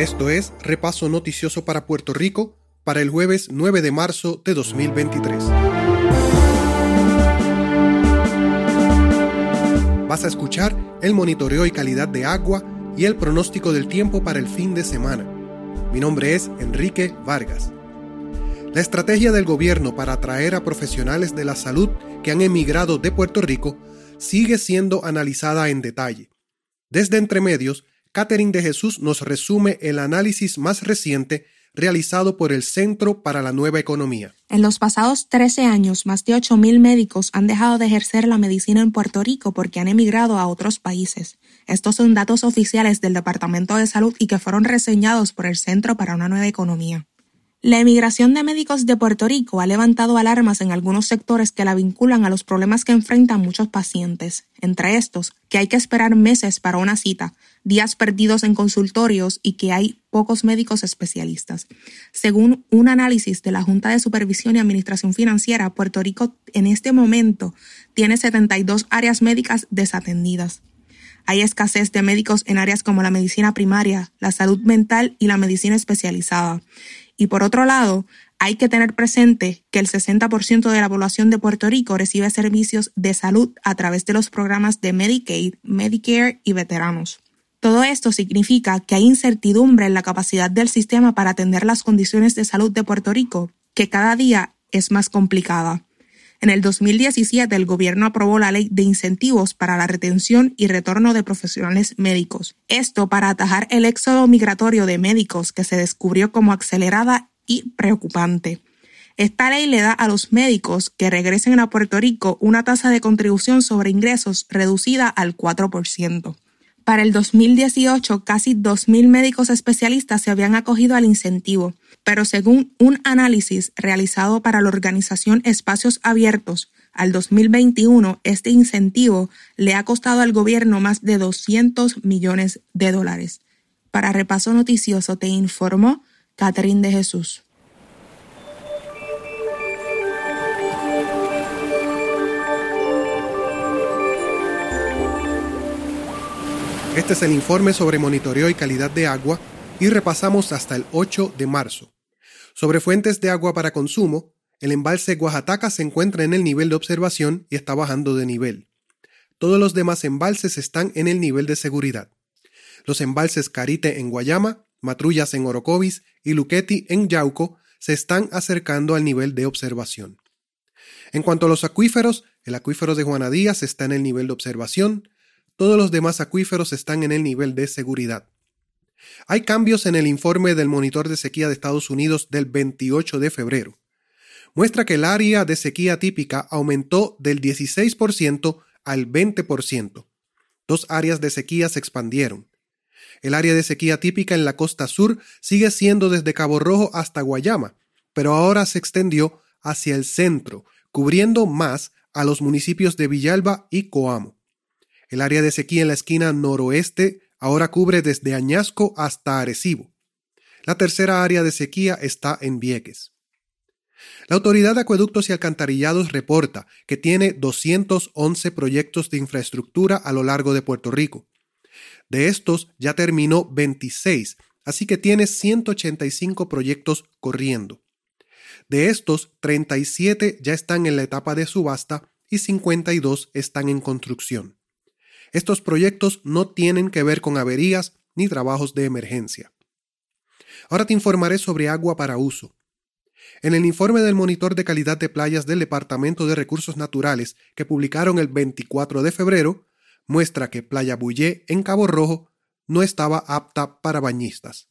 Esto es Repaso Noticioso para Puerto Rico para el jueves 9 de marzo de 2023. Vas a escuchar el monitoreo y calidad de agua y el pronóstico del tiempo para el fin de semana. Mi nombre es Enrique Vargas. La estrategia del gobierno para atraer a profesionales de la salud que han emigrado de Puerto Rico sigue siendo analizada en detalle. Desde Entremedios, Catherine de Jesús nos resume el análisis más reciente realizado por el Centro para la Nueva Economía. En los pasados 13 años, más de 8.000 médicos han dejado de ejercer la medicina en Puerto Rico porque han emigrado a otros países. Estos son datos oficiales del Departamento de Salud y que fueron reseñados por el Centro para una Nueva Economía. La emigración de médicos de Puerto Rico ha levantado alarmas en algunos sectores que la vinculan a los problemas que enfrentan muchos pacientes, entre estos, que hay que esperar meses para una cita, días perdidos en consultorios y que hay pocos médicos especialistas. Según un análisis de la Junta de Supervisión y Administración Financiera, Puerto Rico en este momento tiene 72 áreas médicas desatendidas. Hay escasez de médicos en áreas como la medicina primaria, la salud mental y la medicina especializada y por otro lado, hay que tener presente que el 60% de la población de Puerto Rico recibe servicios de salud a través de los programas de Medicaid, Medicare y veteranos. Todo esto significa que hay incertidumbre en la capacidad del sistema para atender las condiciones de salud de Puerto Rico, que cada día es más complicada. En el 2017 el gobierno aprobó la ley de incentivos para la retención y retorno de profesionales médicos. Esto para atajar el éxodo migratorio de médicos que se descubrió como acelerada y preocupante. Esta ley le da a los médicos que regresen a Puerto Rico una tasa de contribución sobre ingresos reducida al 4%. Para el 2018, casi 2.000 médicos especialistas se habían acogido al incentivo, pero según un análisis realizado para la organización Espacios Abiertos, al 2021 este incentivo le ha costado al gobierno más de 200 millones de dólares. Para Repaso Noticioso te informó Catherine de Jesús. Este es el informe sobre monitoreo y calidad de agua y repasamos hasta el 8 de marzo. Sobre fuentes de agua para consumo, el embalse Guajataca se encuentra en el nivel de observación y está bajando de nivel. Todos los demás embalses están en el nivel de seguridad. Los embalses Carite en Guayama, Matrullas en Orocovis y Luqueti en Yauco se están acercando al nivel de observación. En cuanto a los acuíferos, el acuífero de Juana Díaz está en el nivel de observación, todos los demás acuíferos están en el nivel de seguridad. Hay cambios en el informe del monitor de sequía de Estados Unidos del 28 de febrero. Muestra que el área de sequía típica aumentó del 16% al 20%. Dos áreas de sequía se expandieron. El área de sequía típica en la costa sur sigue siendo desde Cabo Rojo hasta Guayama, pero ahora se extendió hacia el centro, cubriendo más a los municipios de Villalba y Coamo. El área de sequía en la esquina noroeste ahora cubre desde Añasco hasta Arecibo. La tercera área de sequía está en Vieques. La Autoridad de Acueductos y Alcantarillados reporta que tiene 211 proyectos de infraestructura a lo largo de Puerto Rico. De estos ya terminó 26, así que tiene 185 proyectos corriendo. De estos, 37 ya están en la etapa de subasta y 52 están en construcción. Estos proyectos no tienen que ver con averías ni trabajos de emergencia. Ahora te informaré sobre agua para uso. En el informe del monitor de calidad de playas del Departamento de Recursos Naturales que publicaron el 24 de febrero, muestra que Playa Bullé en Cabo Rojo no estaba apta para bañistas.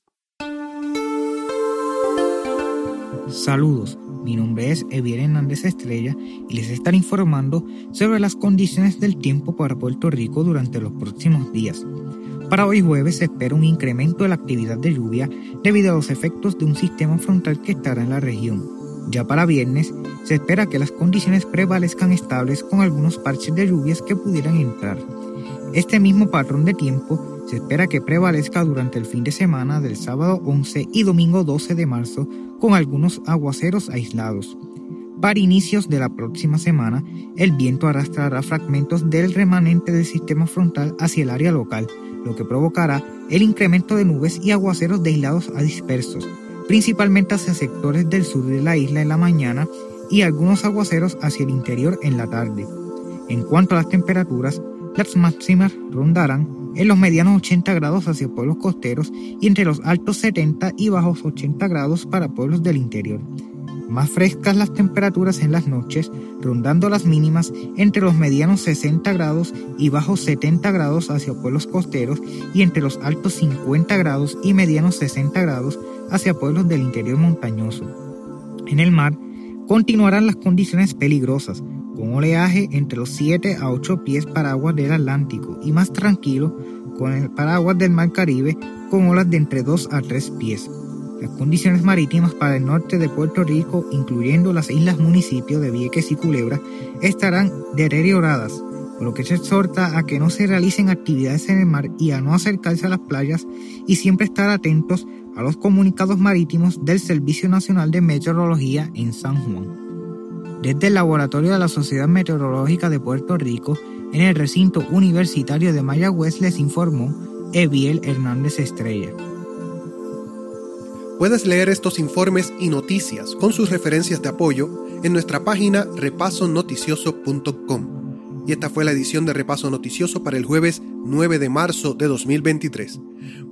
Saludos, mi nombre es Evier Hernández Estrella y les estaré informando sobre las condiciones del tiempo para Puerto Rico durante los próximos días. Para hoy jueves se espera un incremento de la actividad de lluvia debido a los efectos de un sistema frontal que estará en la región. Ya para viernes se espera que las condiciones prevalezcan estables con algunos parches de lluvias que pudieran entrar. Este mismo patrón de tiempo se espera que prevalezca durante el fin de semana del sábado 11 y domingo 12 de marzo con algunos aguaceros aislados. Para inicios de la próxima semana, el viento arrastrará fragmentos del remanente del sistema frontal hacia el área local, lo que provocará el incremento de nubes y aguaceros de aislados a dispersos, principalmente hacia sectores del sur de la isla en la mañana y algunos aguaceros hacia el interior en la tarde. En cuanto a las temperaturas, las máximas rondarán en los medianos 80 grados hacia pueblos costeros y entre los altos 70 y bajos 80 grados para pueblos del interior. Más frescas las temperaturas en las noches, rondando las mínimas entre los medianos 60 grados y bajos 70 grados hacia pueblos costeros y entre los altos 50 grados y medianos 60 grados hacia pueblos del interior montañoso. En el mar, continuarán las condiciones peligrosas, con oleaje entre los 7 a 8 pies para aguas del Atlántico y más tranquilo con el paraguas del Mar Caribe con olas de entre 2 a 3 pies. Las condiciones marítimas para el norte de Puerto Rico, incluyendo las islas municipios de Vieques y Culebra, estarán deterioradas, por lo que se exhorta a que no se realicen actividades en el mar y a no acercarse a las playas y siempre estar atentos a los comunicados marítimos del Servicio Nacional de Meteorología en San Juan. Desde el laboratorio de la Sociedad Meteorológica de Puerto Rico, en el recinto universitario de Mayagüez les informó Eviel Hernández Estrella. Puedes leer estos informes y noticias con sus referencias de apoyo en nuestra página repasonoticioso.com. Y esta fue la edición de Repaso Noticioso para el jueves 9 de marzo de 2023.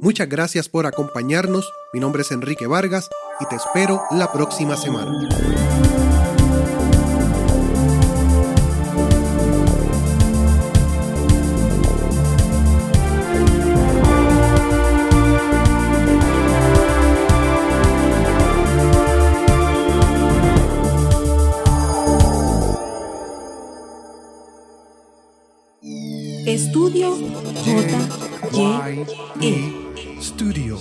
Muchas gracias por acompañarnos. Mi nombre es Enrique Vargas y te espero la próxima semana. Estudio J. Y. E. Studio